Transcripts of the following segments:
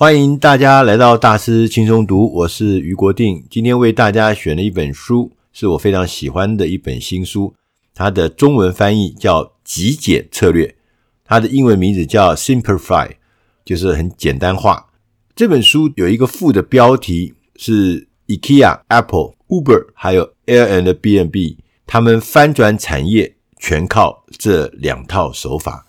欢迎大家来到大师轻松读，我是余国定。今天为大家选了一本书，是我非常喜欢的一本新书。它的中文翻译叫《极简策略》，它的英文名字叫 Simplify，就是很简单化。这本书有一个副的标题是 IKEA、Apple、Uber 还有 Airbnb，他们翻转产业全靠这两套手法。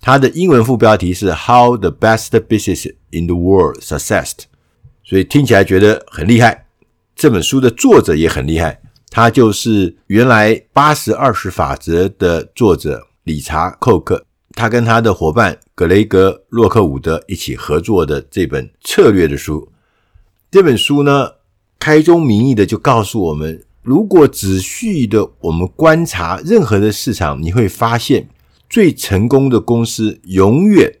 它的英文副标题是 How the Best Business in the World success，所以听起来觉得很厉害。这本书的作者也很厉害，他就是原来八十二十法则的作者理查·寇克，他跟他的伙伴格雷格·洛克伍德一起合作的这本策略的书。这本书呢，开宗明义的就告诉我们，如果仔细的我们观察任何的市场，你会发现。最成功的公司永远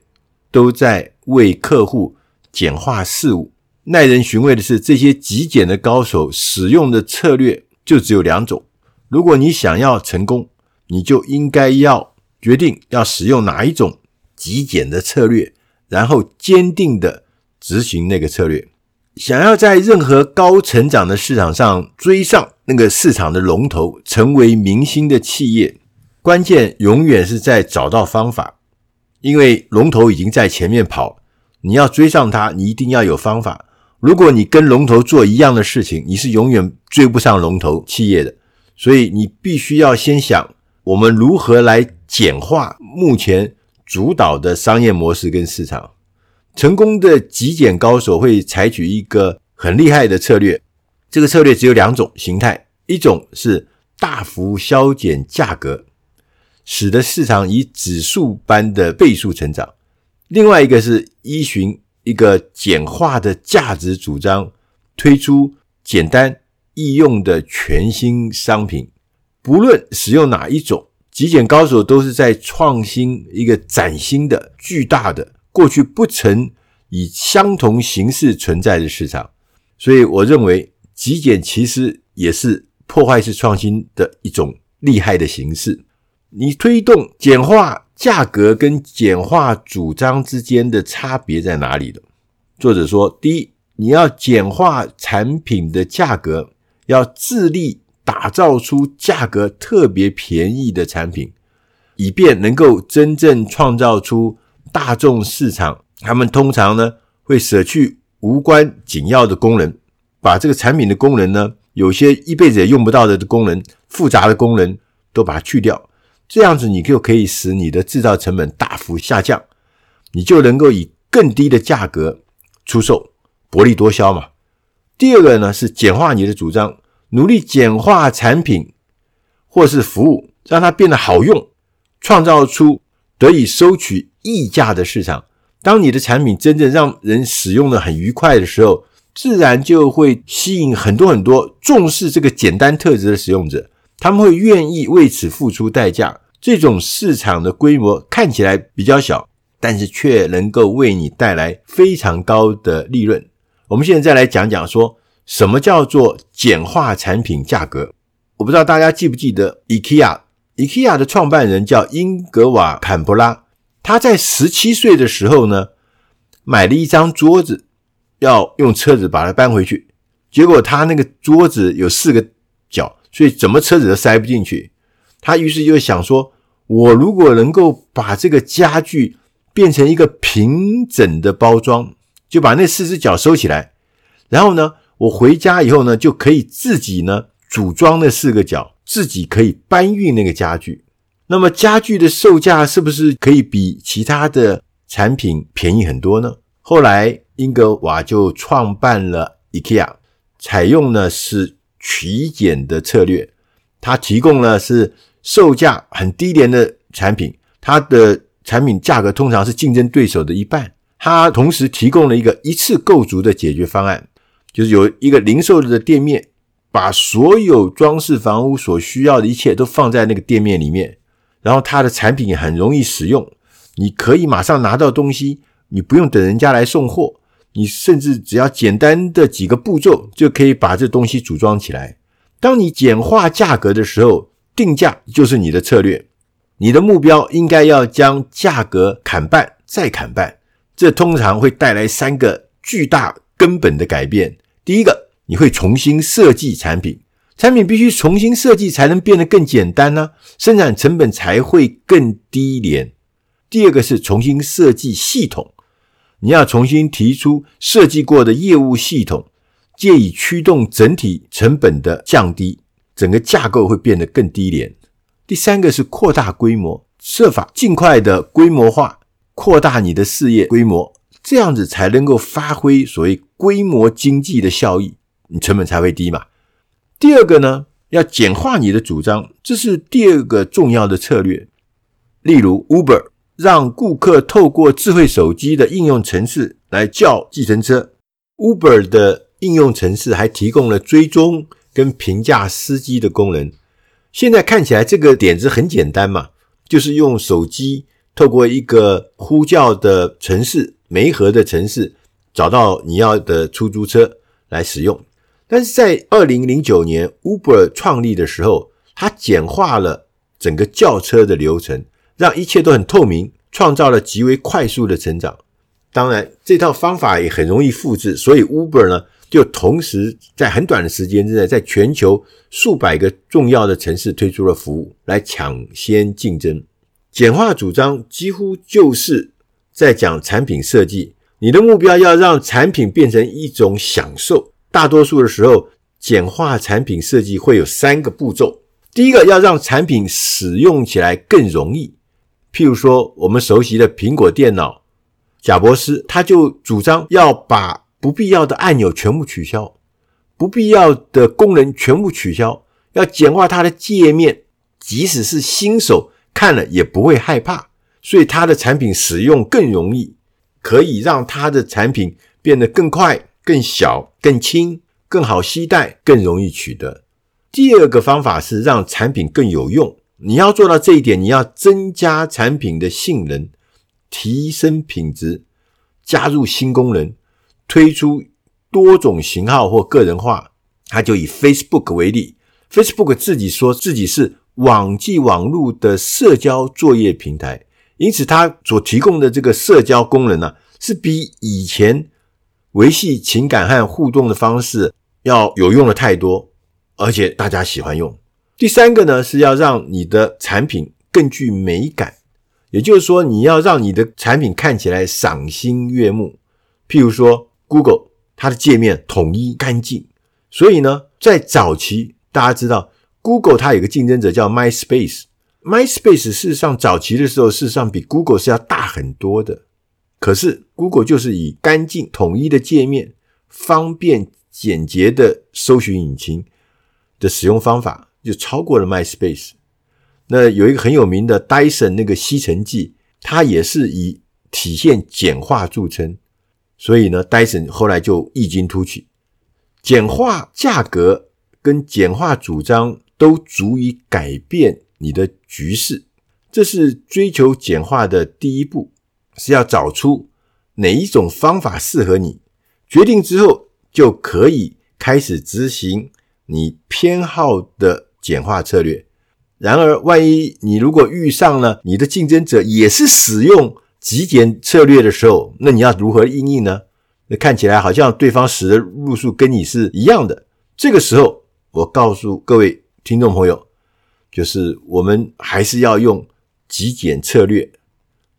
都在为客户简化事务。耐人寻味的是，这些极简的高手使用的策略就只有两种。如果你想要成功，你就应该要决定要使用哪一种极简的策略，然后坚定的执行那个策略。想要在任何高成长的市场上追上那个市场的龙头，成为明星的企业。关键永远是在找到方法，因为龙头已经在前面跑，你要追上它，你一定要有方法。如果你跟龙头做一样的事情，你是永远追不上龙头企业的。所以你必须要先想，我们如何来简化目前主导的商业模式跟市场。成功的极简高手会采取一个很厉害的策略，这个策略只有两种形态，一种是大幅削减价格。使得市场以指数般的倍数成长。另外一个是依循一个简化的价值主张，推出简单易用的全新商品。不论使用哪一种，极简高手都是在创新一个崭新的、巨大的、过去不曾以相同形式存在的市场。所以，我认为极简其实也是破坏式创新的一种厉害的形式。你推动简化价格跟简化主张之间的差别在哪里了？作者说，第一，你要简化产品的价格，要致力打造出价格特别便宜的产品，以便能够真正创造出大众市场。他们通常呢会舍去无关紧要的功能，把这个产品的功能呢，有些一辈子也用不到的功能，复杂的功能都把它去掉。这样子，你就可以使你的制造成本大幅下降，你就能够以更低的价格出售，薄利多销嘛。第二个呢是简化你的主张，努力简化产品或是服务，让它变得好用，创造出得以收取溢价的市场。当你的产品真正让人使用的很愉快的时候，自然就会吸引很多很多重视这个简单特质的使用者，他们会愿意为此付出代价。这种市场的规模看起来比较小，但是却能够为你带来非常高的利润。我们现在再来讲讲说什么叫做简化产品价格。我不知道大家记不记得 IKEA，IKEA 的创办人叫英格瓦·坎普拉，他在十七岁的时候呢，买了一张桌子，要用车子把它搬回去，结果他那个桌子有四个，所以怎么车子都塞不进去。他于是就想说，我如果能够把这个家具变成一个平整的包装，就把那四只脚收起来，然后呢，我回家以后呢，就可以自己呢组装那四个脚，自己可以搬运那个家具。那么家具的售价是不是可以比其他的产品便宜很多呢？后来英格瓦就创办了 IKEA，采用的是极简的策略，它提供了是。售价很低廉的产品，它的产品价格通常是竞争对手的一半。它同时提供了一个一次购足的解决方案，就是有一个零售的店面，把所有装饰房屋所需要的一切都放在那个店面里面，然后它的产品很容易使用，你可以马上拿到东西，你不用等人家来送货，你甚至只要简单的几个步骤就可以把这东西组装起来。当你简化价格的时候，定价就是你的策略，你的目标应该要将价格砍半再砍半，这通常会带来三个巨大根本的改变。第一个，你会重新设计产品，产品必须重新设计才能变得更简单呢、生产成本才会更低廉。第二个是重新设计系统，你要重新提出设计过的业务系统，借以驱动整体成本的降低，整个架构会变得更低廉。第三个是扩大规模，设法尽快的规模化，扩大你的事业规模，这样子才能够发挥所谓规模经济的效益，你成本才会低嘛。第二个呢，要简化你的主张，这是第二个重要的策略。例如，Uber 让顾客透过智慧手机的应用程式来叫计程车，Uber 的应用程式还提供了追踪跟评价司机的功能。现在看起来这个点子很简单嘛，就是用手机透过一个呼叫的程式，媒合的程式，找到你要的出租车来使用。但是在二零零九年 Uber 创立的时候，它简化了整个叫车的流程，让一切都很透明，创造了极为快速的成长。当然，这套方法也很容易复制，所以 Uber 呢，就同时在很短的时间之内，在全球数百个重要的城市推出了服务，来抢先竞争。简化主张几乎就是在讲产品设计。你的目标要让产品变成一种享受。大多数的时候，简化产品设计会有三个步骤。第一个，要让产品使用起来更容易。譬如说，我们熟悉的苹果电脑，贾伯斯他就主张要把不必要的按钮全部取消，不必要的功能全部取消，要简化它的界面，即使是新手看了也不会害怕，所以它的产品使用更容易，可以让它的产品变得更快、更小、更轻、更好携带、更容易取得。第二个方法是让产品更有用，你要做到这一点，你要增加产品的性能，提升品质，加入新功能。推出多种型号或个人化，他就以 Facebook 为例，Facebook 自己说自己是网际网络的社交作业平台，因此它所提供的这个社交功能呢、是比以前维系情感和互动的方式要有用的太多，而且大家喜欢用。第三个呢，是要让你的产品更具美感，也就是说，你要让你的产品看起来赏心悦目，譬如说。Google 它的界面统一干净，所以呢，在早期大家知道，Google 它有个竞争者叫 MySpace。MySpace 事实上早期的时候，事实上比 Google 是要大很多的。可是 Google 就是以干净统一的界面、方便简洁的搜寻引擎的使用方法，就超过了 MySpace。那有一个很有名的 Dyson 那个吸尘器，它也是以体现简化著称。所以呢，，Dyson 后来就异军突起，简化价格跟简化主张都足以改变你的局势。这是追求简化的第一步，是要找出哪一种方法适合你。决定之后，就可以开始执行你偏好的简化策略。然而，万一你如果遇上了你的竞争者也是使用极简策略的时候，那你要如何应应呢？那看起来好像对方使的路数跟你是一样的。这个时候，我告诉各位听众朋友，就是我们还是要用极简策略，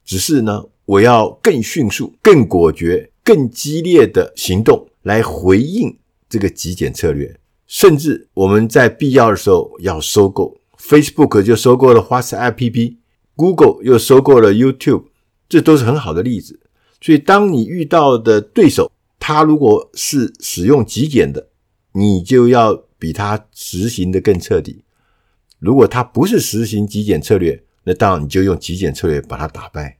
只是呢，我要更迅速、更果决、更激烈的行动来回应这个极简策略。甚至我们在必要的时候要收购，Facebook 就收购了 WhatsApp，Google 又收购了 YouTube。这都是很好的例子，所以当你遇到的对手，他如果是使用极简的，你就要比他实行的更彻底；如果他不是实行极简策略，那当然你就用极简策略把他打败。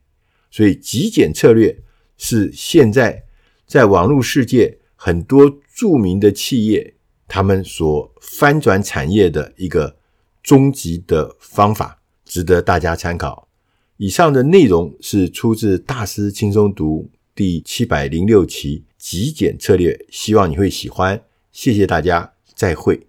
所以，极简策略是现在在网络世界很多著名的企业他们所翻转产业的一个终极的方法，值得大家参考。以上的内容是出自《大师轻松读》第七百零六期极简策略，希望你会喜欢。谢谢大家，再会。